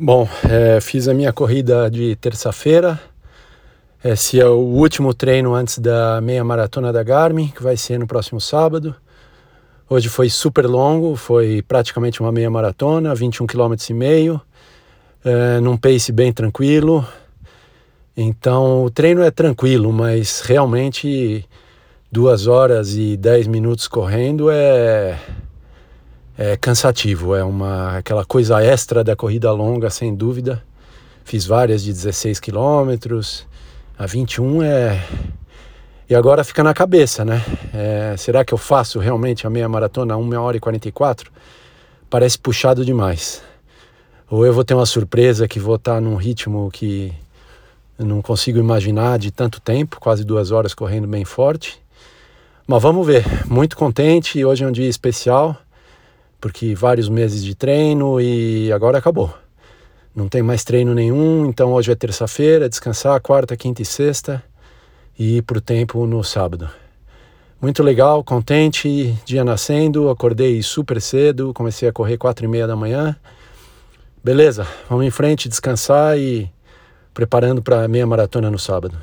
Bom, é, fiz a minha corrida de terça-feira. Esse é o último treino antes da meia maratona da Garmin, que vai ser no próximo sábado. Hoje foi super longo, foi praticamente uma meia maratona, 21 km e meio, é, num pace bem tranquilo. Então o treino é tranquilo, mas realmente duas horas e dez minutos correndo é é cansativo, é uma aquela coisa extra da corrida longa, sem dúvida. Fiz várias de 16 quilômetros, a 21 é. E agora fica na cabeça, né? É, será que eu faço realmente a meia maratona 1 hora e 44? Parece puxado demais. Ou eu vou ter uma surpresa que vou estar num ritmo que não consigo imaginar de tanto tempo, quase duas horas correndo bem forte. Mas vamos ver. Muito contente. Hoje é um dia especial porque vários meses de treino e agora acabou. Não tem mais treino nenhum, então hoje é terça-feira, descansar quarta, quinta e sexta e ir pro tempo no sábado. Muito legal, contente, dia nascendo, acordei super cedo, comecei a correr quatro e meia da manhã. Beleza, vamos em frente, descansar e preparando para a meia maratona no sábado.